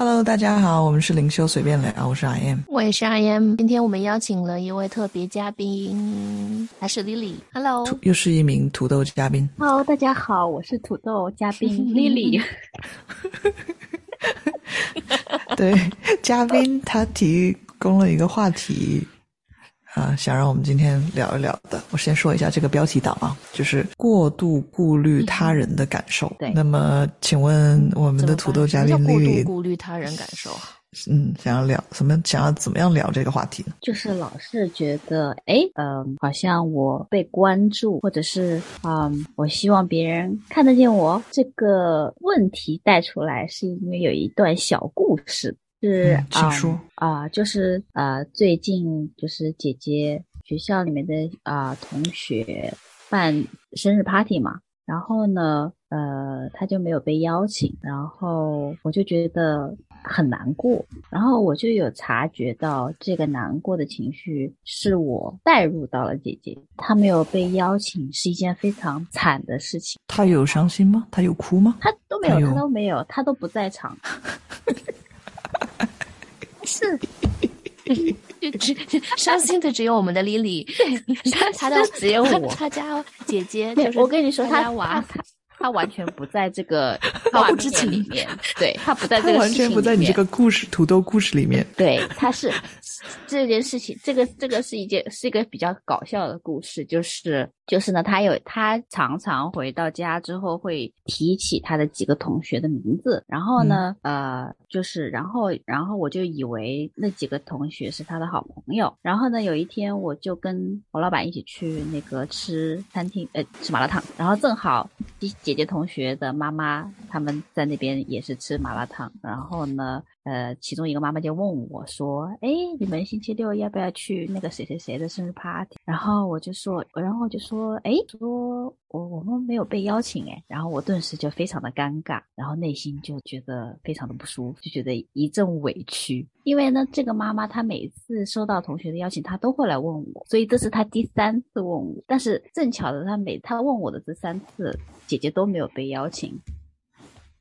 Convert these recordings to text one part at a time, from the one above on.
Hello，大家好，我们是灵修随便聊，我是 I M，我也是 I M。今天我们邀请了一位特别嘉宾，他是 Lily。Hello，又是一名土豆嘉宾。Hello，大家好，我是土豆嘉宾 Lily。对，嘉宾他提供了一个话题。啊，想让我们今天聊一聊的，我先说一下这个标题党啊，就是过度顾虑他人的感受。对，那么请问我们的土豆嘉宾丽丽，过度顾虑他人感受？嗯，想要聊什么？想要怎么样聊这个话题呢？就是老是觉得，哎，嗯，好像我被关注，或者是，嗯，我希望别人看得见我。这个问题带出来是因为有一段小故事。是请说啊，就是呃，最近就是姐姐学校里面的啊同学办生日 party 嘛，然后呢，呃，他就没有被邀请，然后我就觉得很难过，然后我就有察觉到这个难过的情绪是我带入到了姐姐，她没有被邀请是一件非常惨的事情。她有伤心吗？她有哭吗？她都没有，她都没有，她都不在场。是，只 伤心的只有我们的 Lily，他他的只有我，他家姐姐就是。我跟你说，他娃，他完全不在这个他不知情里面，对他不在这个完全不在你这个故事土豆故事里面。对，他是这件事情，这个这个是一件是一个比较搞笑的故事，就是。就是呢，他有他常常回到家之后会提起他的几个同学的名字，然后呢，呃，就是然后然后我就以为那几个同学是他的好朋友，然后呢，有一天我就跟我老板一起去那个吃餐厅，呃，吃麻辣烫，然后正好姐姐同学的妈妈他们在那边也是吃麻辣烫，然后呢。呃，其中一个妈妈就问我说：“哎，你们星期六要不要去那个谁谁谁的生日 party？” 然后我就说，然后就说：“哎，说我我们没有被邀请哎。”然后我顿时就非常的尴尬，然后内心就觉得非常的不舒服，就觉得一阵委屈。因为呢，这个妈妈她每次收到同学的邀请，她都会来问我，所以这是她第三次问我。但是正巧的，她每她问我的这三次，姐姐都没有被邀请。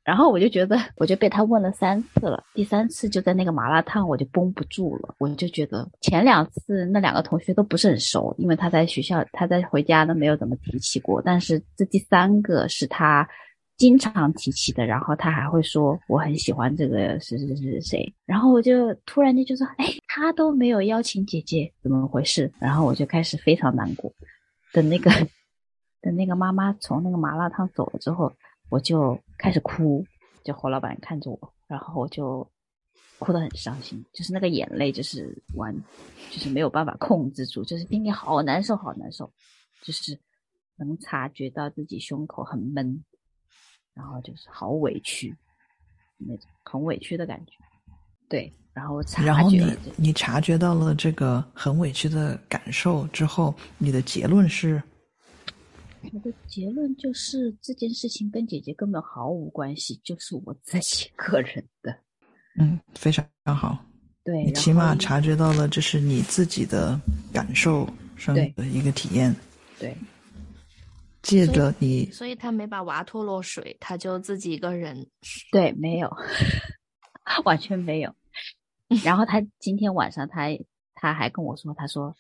然后我就觉得，我就被他问了三次了，第三次就在那个麻辣烫，我就绷不住了。我就觉得前两次那两个同学都不是很熟，因为他在学校，他在回家都没有怎么提起过。但是这第三个是他经常提起的，然后他还会说我很喜欢这个是是是谁。然后我就突然间就说，哎，他都没有邀请姐姐，怎么回事？然后我就开始非常难过。等那个 等那个妈妈从那个麻辣烫走了之后。我就开始哭，就侯老板看着我，然后我就哭得很伤心，就是那个眼泪就是完，就是没有办法控制住，就是心里好难受，好难受，就是能察觉到自己胸口很闷，然后就是好委屈，那种很委屈的感觉。对，然后察觉，然后你你察觉到了这个很委屈的感受之后，你的结论是？我的结论就是这件事情跟姐姐根本毫无关系，就是我自己个人的。嗯，非常好。对，你起码察觉到了这是你自己的感受上的一个体验。对。借着你，所以他没把娃拖落水，他就自己一个人。对，没有，完全没有。然后他今天晚上，他他还跟我说，他说：“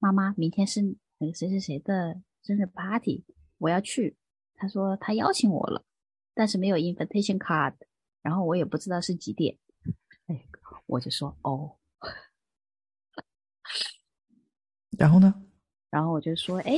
妈妈，明天是那个谁谁谁的。”生日 party，我要去。他说他邀请我了，但是没有 invitation card，然后我也不知道是几点。哎，我就说哦。然后呢？然后我就说，哎，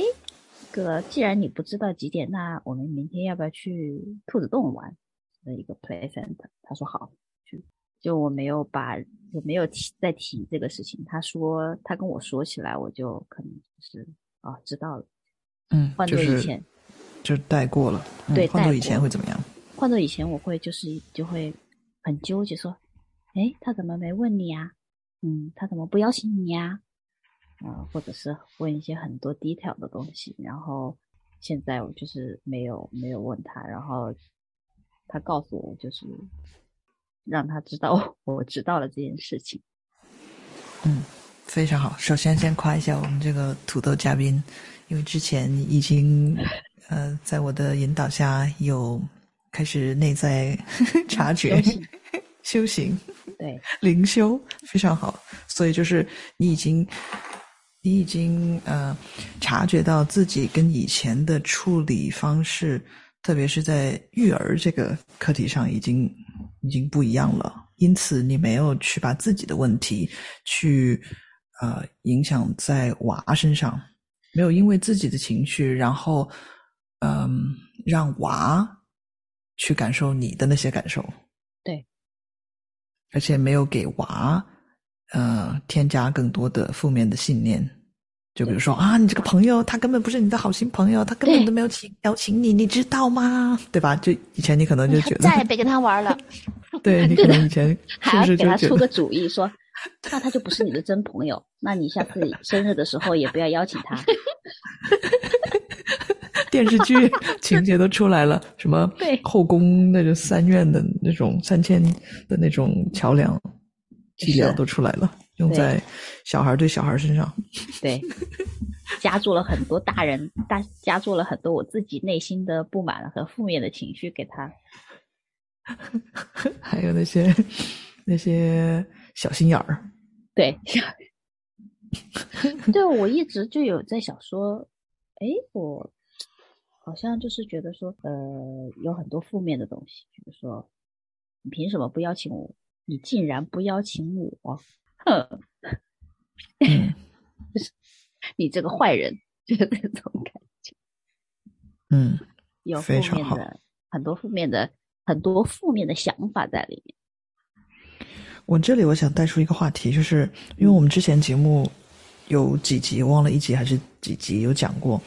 哥，既然你不知道几点，那我们明天要不要去兔子洞玩的一个 play center？他说好，去。就我没有把，我没有提再提这个事情。他说他跟我说起来，我就可能就是啊，知道了。嗯，换做以前，就带过了。对，换做以前会怎么样？换做以前，我会就是就会很纠结，说，哎，他怎么没问你啊？嗯，他怎么不邀请你呀？啊，或者是问一些很多 detail 的东西。然后现在我就是没有没有问他，然后他告诉我，就是让他知道 我知道了这件事情。嗯，非常好。首先先夸一下我们这个土豆嘉宾。因为之前已经，呃，在我的引导下有开始内在 察觉，修行，对，灵修非常好。所以就是你已经，你已经呃察觉到自己跟以前的处理方式，特别是在育儿这个课题上，已经已经不一样了。因此，你没有去把自己的问题去呃影响在娃身上，没有因为自己的情绪，然后嗯让娃去感受你的那些感受。对，而且没有给娃呃添加更多的负面的信念。就比如说啊，你这个朋友他根本不是你的好心朋友，他根本都没有请邀请你，你知道吗？对吧？就以前你可能就觉得再也别跟他玩了。对 你可能以前是不是给他出个主意，说 那他就不是你的真朋友，那你下次生日的时候也不要邀请他。电视剧情节都出来了，什么后宫那个三院的那种三千的那种桥梁伎俩都出来了，用在小孩对小孩身上。对，加注了很多大人大加注了很多我自己内心的不满和负面的情绪给他。还有那些那些小心眼儿，对，对我一直就有在想说，哎，我好像就是觉得说，呃，有很多负面的东西，比如说，你凭什么不邀请我？你竟然不邀请我，哼，嗯 你这个坏人，就是那种感觉，嗯，有负面的很多负面的很多负面的想法在里面。我这里我想带出一个话题，就是因为我们之前节目有几集，忘了一集还是几集有讲过，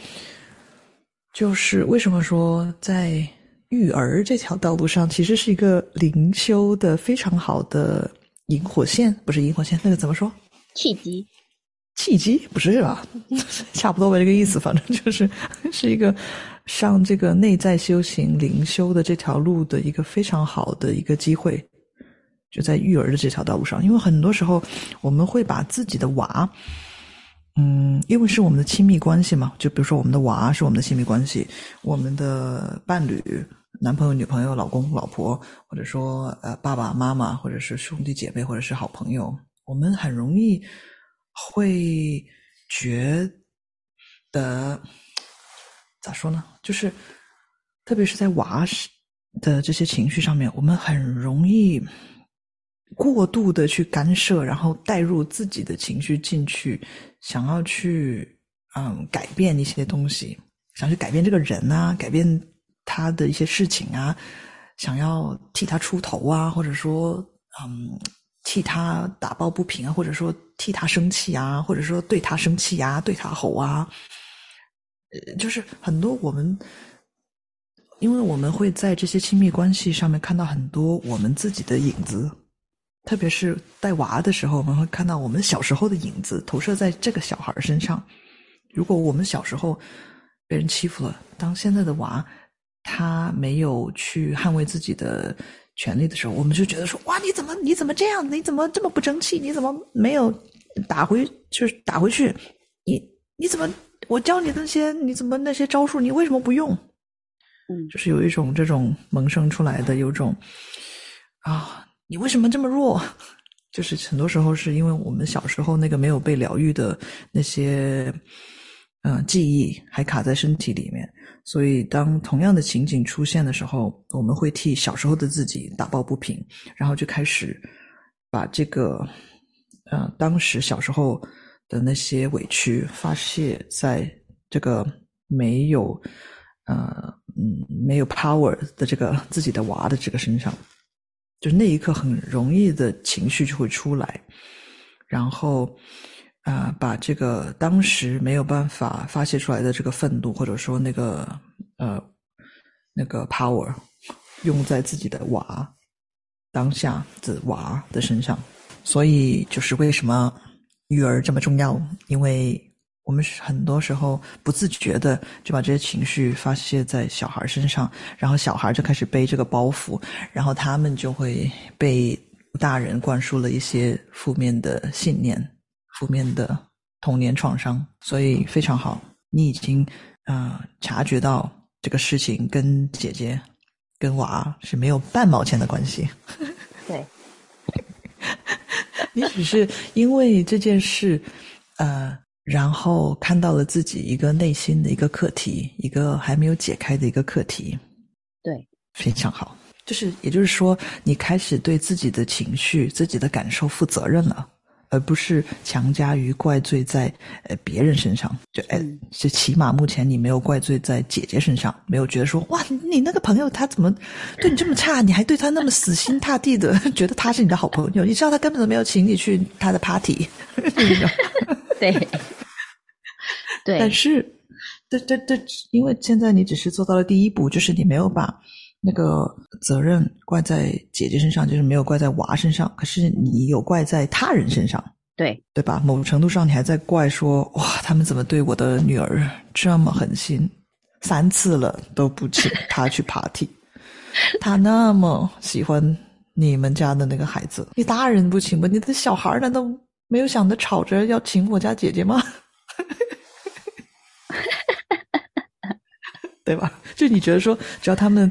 就是为什么说在育儿这条道路上，其实是一个灵修的非常好的引火线，不是引火线，那个怎么说？契机，契机不是吧？差不多吧，这个意思，反正就是是一个上这个内在修行灵修的这条路的一个非常好的一个机会，就在育儿的这条道路上。因为很多时候我们会把自己的娃，嗯，因为是我们的亲密关系嘛，就比如说我们的娃是我们的亲密关系，我们的伴侣。男朋友、女朋友、老公、老婆，或者说呃爸爸妈妈，或者是兄弟姐妹，或者是好朋友，我们很容易会觉得咋说呢？就是特别是在娃的这些情绪上面，我们很容易过度的去干涉，然后带入自己的情绪进去，想要去嗯改变一些东西，想去改变这个人啊，改变他的一些事情啊，想要替他出头啊，或者说嗯替他打抱不平啊，或者说替他生气啊，或者说对他生气啊，对他吼啊，呃，就是很多我们，因为我们会在这些亲密关系上面看到很多我们自己的影子，特别是带娃的时候，我们会看到我们小时候的影子投射在这个小孩身上。如果我们小时候被人欺负了，当现在的娃他没有去捍卫自己的权利的时候，我们就觉得说：哇，你怎么你怎么这样？你怎么这么不争气？你怎么没有打回就是打回去？你你怎么我教你那些你怎么那些招数你为什么不用？嗯，就是有一种这种萌生出来的有种啊，你为什么这么弱？就是很多时候是因为我们小时候那个没有被疗愈的那些嗯、记忆还卡在身体里面，所以当同样的情景出现的时候，我们会替小时候的自己打抱不平，然后就开始把这个呃当时小时候的那些委屈发泄在这个没有呃嗯没有 power 的这个自己的娃的这个身上，就是那一刻很容易的情绪就会出来，然后啊、把这个当时没有办法发泄出来的这个愤怒或者说那个呃那个 power 用在自己的娃当下的娃的身上，所以就是为什么育儿这么重要，因为我们是很多时候不自觉的就把这些情绪发泄在小孩身上，然后小孩就开始背这个包袱，然后他们就会被大人灌输了一些负面的信念、负面的童年创伤，所以非常好，你已经啊、呃察觉到这个事情跟姐姐、跟娃是没有半毛钱的关系。对，你只是因为这件事，呃，然后看到了自己一个内心的一个课题，一个还没有解开的一个课题。对，非常好。就是也就是说，你开始对自己的情绪、自己的感受负责任了。而不是强加于怪罪在呃别人身上，就哎，就起码目前你没有怪罪在姐姐身上，没有觉得说哇，你那个朋友他怎么对你这么差，你还对他那么死心塌地的，觉得他是你的好朋友，你知道他根本都没有请你去他的 party，对，对，但是，这这这，因为现在你只是做到了第一步，就是你没有把。那个责任怪在姐姐身上，就是没有怪在娃身上。可是你有怪在他人身上，对对吧？某种程度上，你还在怪说：哇，他们怎么对我的女儿这么狠心？三次了都不请 她去 party，她那么喜欢你们家的那个孩子，你大人不请吗？你的小孩难道没有想着吵着要请我家姐姐吗？对吧？就你觉得说，只要他们。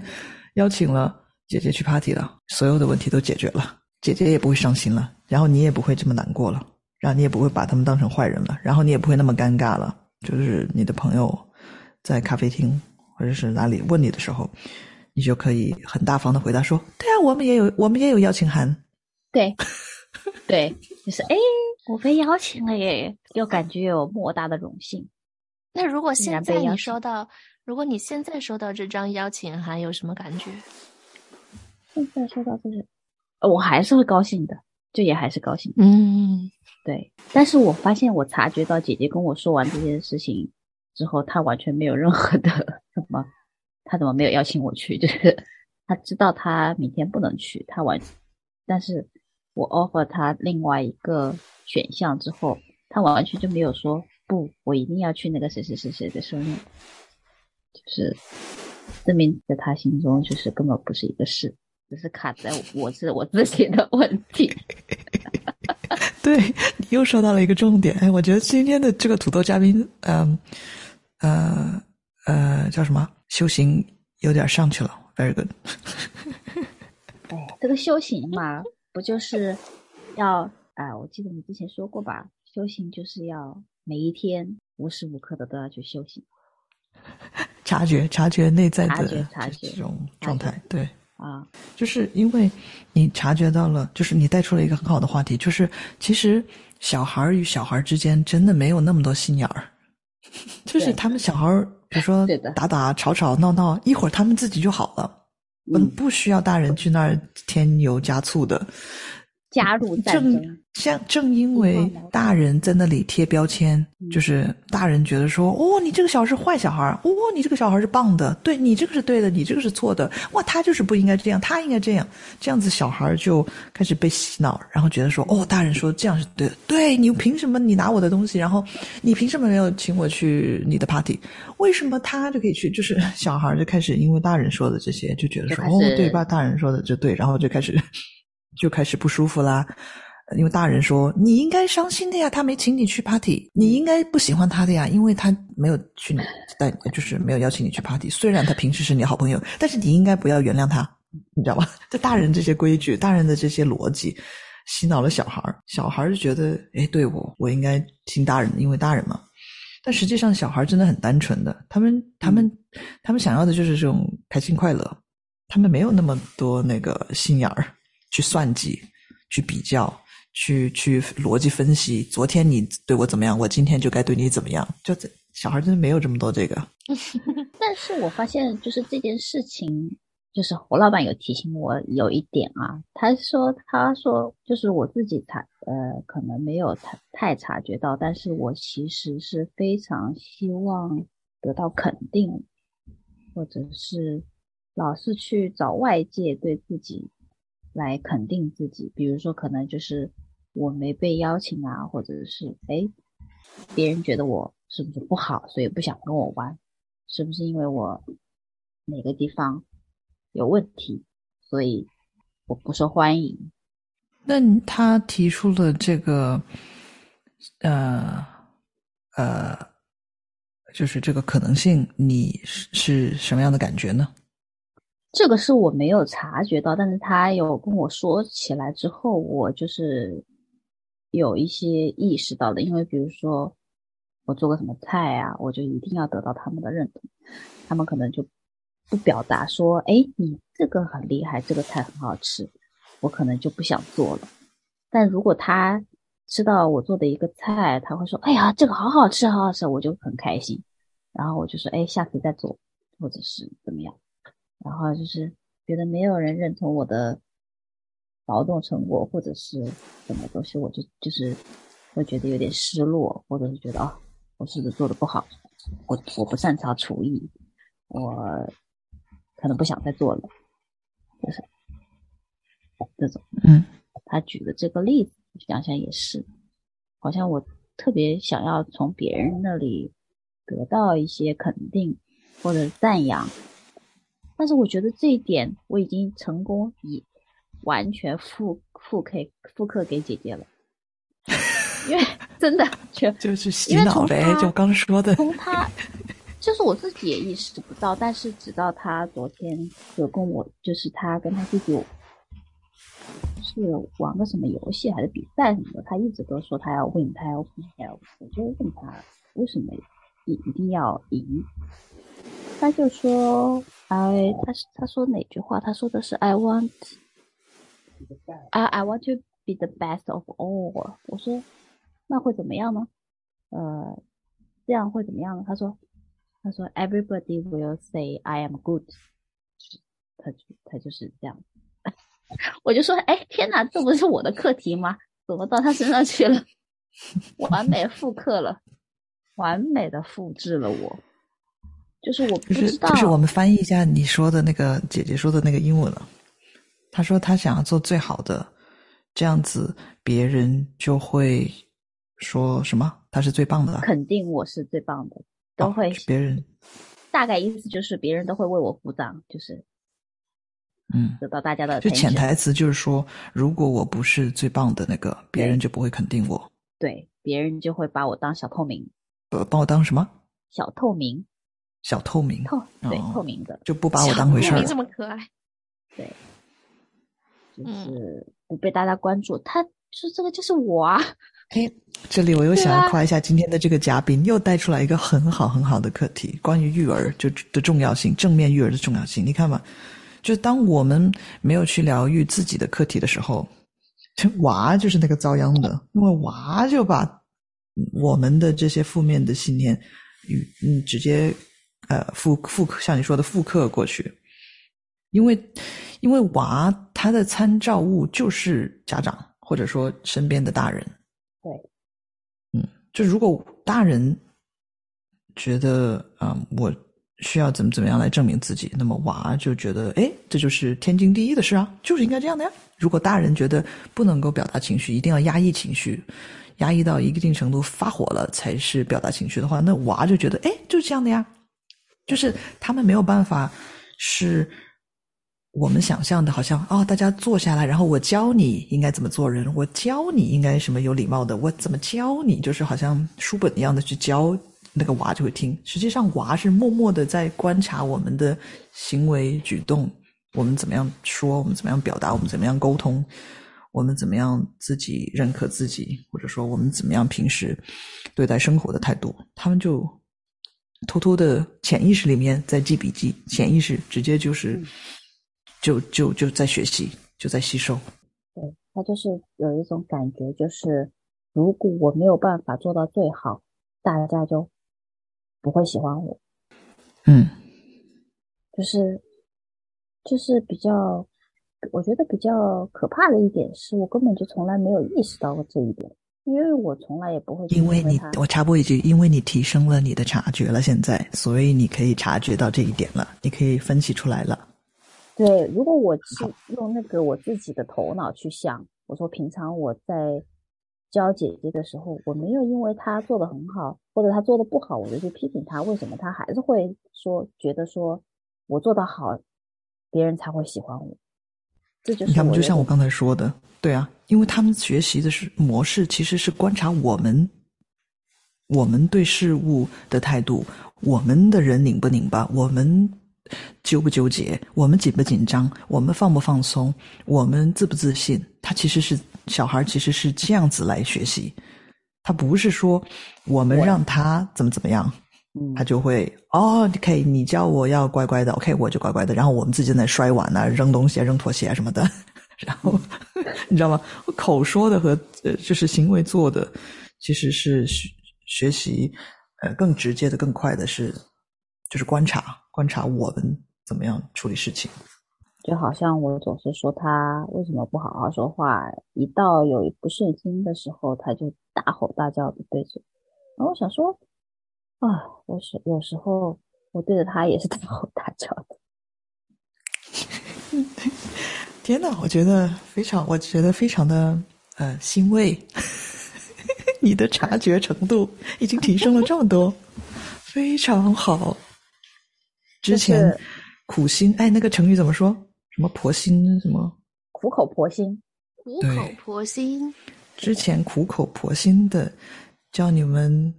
邀请了姐姐去 party 了，所有的问题都解决了，姐姐也不会伤心了，然后你也不会这么难过了，然后你也不会把他们当成坏人了，然后你也不会那么尴尬了。就是你的朋友在咖啡厅或者是哪里问你的时候，你就可以很大方的回答说：“对啊，我们也有，我们也有邀请函。”对，对，就是哎，我被邀请了耶，又感觉有莫大的荣幸。那如果现在你收到？如果你现在收到这张邀请函，有什么感觉？现在收到这个，我还是会高兴的，就也还是高兴。嗯，对。但是我发现，我察觉到姐姐跟我说完这件事情之后，她完全没有任何的 什么，她怎么没有邀请我去？就是 她知道她明天不能去，她完。但是我 offer 他另外一个选项之后，他完全就没有说不，我一定要去那个谁谁谁谁的生日。就是证明在他心中就是根本不是一个事，只是卡在我是我自己的问题。对你又说到了一个重点，哎，我觉得今天的这个土豆嘉宾，嗯呃呃叫什么？修行有点上去了，very good。哎，这个修行嘛，不就是要啊？我记得你之前说过吧，修行就是要每一天无时无刻的都要去修行。察觉，察觉内在的这种状态，对啊，就是因为你察觉到了，就是你带出了一个很好的话题，就是其实小孩与小孩之间真的没有那么多心眼儿，就是他们小孩，比如说打打吵吵闹闹，一会儿他们自己就好了，嗯，不需要大人去那儿添油加醋的。加入战争，像正因为大人在那里贴标签，就是大人觉得说，哦，你这个小孩是坏小孩，哦，你这个小孩是棒的，对你这个是对的，你这个是错的，哇，他就是不应该这样，他应该这样，这样子小孩就开始被洗脑，然后觉得说，哦，大人说这样是对的，对你凭什么你拿我的东西，然后你凭什么没有请我去你的 party？为什么他就可以去？就是小孩就开始因为大人说的这些就觉得说，哦，对吧？大人说的就对，然后就开始。就开始不舒服啦，因为大人说你应该伤心的呀，他没请你去 party，你应该不喜欢他的呀，因为他没有去你带，就是没有邀请你去 party。虽然他平时是你好朋友，但是你应该不要原谅他，你知道吧？这大人这些规矩，大人的这些逻辑，洗脑了小孩儿，小孩儿就觉得，哎，对我，我应该听大人的，因为大人嘛。但实际上，小孩真的很单纯的，他们，他们，他们想要的就是这种开心快乐，他们没有那么多那个心眼儿。去算计，去比较，去去逻辑分析。昨天你对我怎么样，我今天就该对你怎么样。就这小孩真的没有这么多这个。但是我发现，就是这件事情，就是胡老板有提醒我有一点啊。他说，他说，就是我自己察，呃，可能没有太太察觉到，但是我其实是非常希望得到肯定，或者是老是去找外界对自己。来肯定自己，比如说可能就是我没被邀请啊，或者是哎，别人觉得我是不是不好，所以不想跟我玩，是不是因为我哪个地方有问题，所以我不受欢迎？那他提出了这个，呃呃，就是这个可能性，你是是什么样的感觉呢？这个是我没有察觉到，但是他有跟我说起来之后，我就是有一些意识到的，因为比如说我做个什么菜啊，我就一定要得到他们的认同，他们可能就不表达说，哎，你这个很厉害，这个菜很好吃，我可能就不想做了。但如果他吃到我做的一个菜，他会说，哎呀，这个好好吃，好好吃，我就很开心。然后我就说，哎，下次再做，或者是怎么样。然后就是觉得没有人认同我的劳动成果，或者是什么东西，我就就是会觉得有点失落，或者是觉得哦，我是不是做的不好？我我不擅长厨艺，我可能不想再做了，就是这种。嗯，他举的这个例子，想想也是，好像我特别想要从别人那里得到一些肯定或者赞扬。但是我觉得这一点我已经成功以完全复复刻复刻给姐姐了，因为 真的就就是洗脑呗，就刚说的。从他就是我自己也意识不到，但是直到他昨天有跟我，就是他跟他弟弟是玩个什么游戏还是比赛什么的，他一直都说他要 win，他要 win，他要 win，我就问他为什么一一定要赢。他就说：“I，他是他说哪句话？他说的是 I want，I I want to be the best of all。”我说：“那会怎么样呢？呃，这样会怎么样呢？”他说：“他说 Everybody will say I am good。”他就他就是这样。我就说：“哎，天哪，这不是我的课题吗？怎么到他身上去了？完美复刻了，完美的复制了我。”就是我不知道，就是我们翻译一下你说的那个姐姐说的那个英文了。她说她想要做最好的，这样子别人就会说什么？她是最棒的，肯定我是最棒的，都会别人大概意思就是别人都会为我鼓掌，就是嗯，得到大家的。就潜台词就是说，如果我不是最棒的那个，别人就不会肯定我。对，别人就会把我当小透明。呃，把我当什么？小透明。小透明，透对透明的，就不把我当回事儿。这么可爱，对，就是不被大家关注。他说这个就是我啊。哎，这里我又想要夸一下今天的这个嘉宾，又带出来一个很好很好的课题，关于育儿就的重要性，正面育儿的重要性。你看嘛，就当我们没有去疗愈自己的课题的时候，娃就是那个遭殃的，因为娃就把我们的这些负面的信念与嗯直接。呃，复复刻像你说的复刻过去，因为因为娃他的参照物就是家长或者说身边的大人，对，嗯，就如果大人觉得啊，我需要怎么怎么样来证明自己，那么娃就觉得，哎，这就是天经地义的事啊，就是应该这样的呀。如果大人觉得不能够表达情绪，一定要压抑情绪，压抑到一定程度发火了才是表达情绪的话，那娃就觉得，哎，就是这样的呀。就是他们没有办法，是我们想象的，好像哦，大家坐下来，然后我教你应该怎么做人，我教你应该什么有礼貌的，我怎么教你，就是好像书本一样的去教那个娃就会听。实际上，娃是默默的在观察我们的行为举动，我们怎么样说，我们怎么样表达，我们怎么样沟通，我们怎么样自己认可自己，或者说我们怎么样平时对待生活的态度，他们就。偷偷的潜意识里面在记笔记，潜意识直接就是，就就就在学习，就在吸收。对他就是有一种感觉，就是如果我没有办法做到最好，大家就不会喜欢我。嗯，就是就是比较，我觉得比较可怕的一点是我根本就从来没有意识到过这一点。因为我从来也不会，因为你我插播一句，因为你提升了你的察觉了，现在，所以你可以察觉到这一点了，你可以分析出来了。对，如果我是用那个我自己的头脑去想，我说平常我在教姐姐的时候，我没有因为她做的很好，或者她做的不好，我就去批评她，为什么她还是会说觉得说我做的好，别人才会喜欢我。你看，就像我刚才说的，对啊，因为他们学习的是模式，其实是观察我们，我们对事物的态度，我们的人拧不拧巴，我们纠不纠结，我们紧不紧张，我们放不放松，我们自不自信。他其实是小孩其实是这样子来学习，他不是说我们让他怎么怎么样，嗯他就会哦，OK，你叫我要乖乖的，OK，我就乖乖的，然后我们自己在那摔碗啊、扔东西啊、扔拖鞋啊什么的，然后 你知道吗？口说的和呃就是行为做的，其实是学学习呃更直接的、更快的是就是观察观察我们怎么样处理事情。就好像我总是说他为什么不好好说话，一到有不顺心的时候，他就大吼大叫的对着。然后我想说，啊，我是有时候我对着他也是 大吼大叫的。天呐，我觉得非常，我觉得非常的呃欣慰，你的察觉程度已经提升了这么多，非常好。之前苦心，哎，那个成语怎么说？什么婆心？什么？苦口婆心，苦口婆心，之前苦口婆心的教你们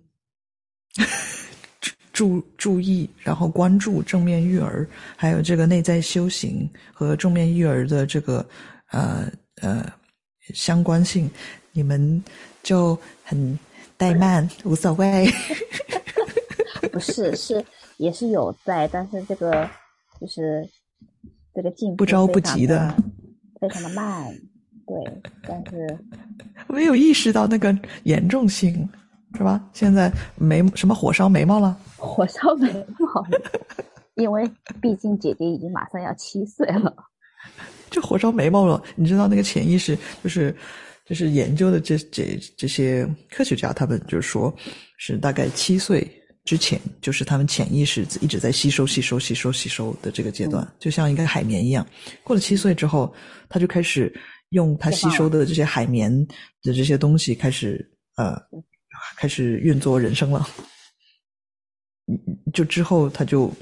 注注意，然后关注正面育儿，还有这个内在修行和正面育儿的这个呃呃相关性，你们就很怠慢，无所谓。不是是也是有在，但是这个就是这个进步不着不急的的，非常的慢，对，但是没有意识到那个严重性，是吧？现在眉什么火烧眉毛了？火烧眉毛，因为毕竟姐姐已经马上要七岁了。就火烧眉毛了。你知道那个潜意识就是就是研究的这这这些科学家，他们就说是大概七岁之前，就是他们潜意识一直在吸收、吸收、吸收、吸收的这个阶段，就像一个海绵一样。过了七岁之后，他就开始用他吸收的这些海绵的这些东西，开始呃开始运作人生了。你就之后他就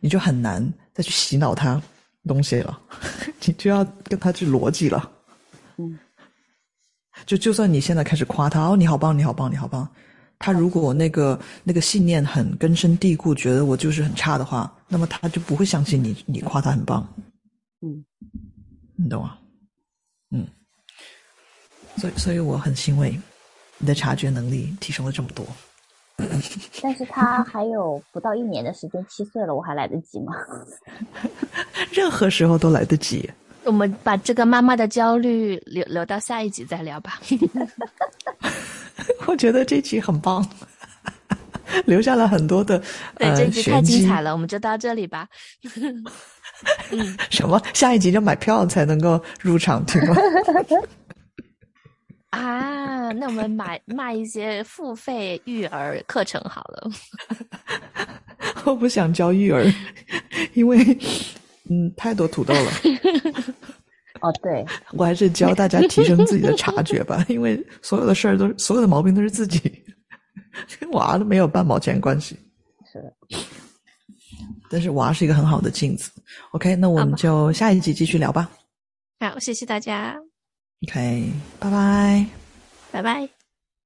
你就很难再去洗脑他东西了，你就要跟他去逻辑了。嗯，就就算你现在开始夸他哦，你好棒，你好棒，你好棒，他如果那个那个信念很根深蒂固，觉得我就是很差的话，那么他就不会相信你，你夸他很棒。嗯，你懂吗？嗯，所以所以我很欣慰，你的察觉能力提升了这么多。但是他还有不到一年的时间，七岁了，我还来得及吗？任何时候都来得及。我们把这个妈妈的焦虑留留到下一集再聊吧。我觉得这集很棒，留下了很多的对，呃这集太精彩了，我们就到这里吧。什么？下一集就买票才能够入场听吗？啊，那我们买卖一些付费育儿课程好了。我不想教育儿，因为嗯太多土豆了。哦，对，我还是教大家提升自己的察觉吧，因为所有的事儿都所有的毛病都是自己，跟娃都没有半毛钱关系。是的，但是娃是一个很好的镜子。OK，那我们就下一集继续聊吧。好，谢谢大家，OK，拜拜。拜拜。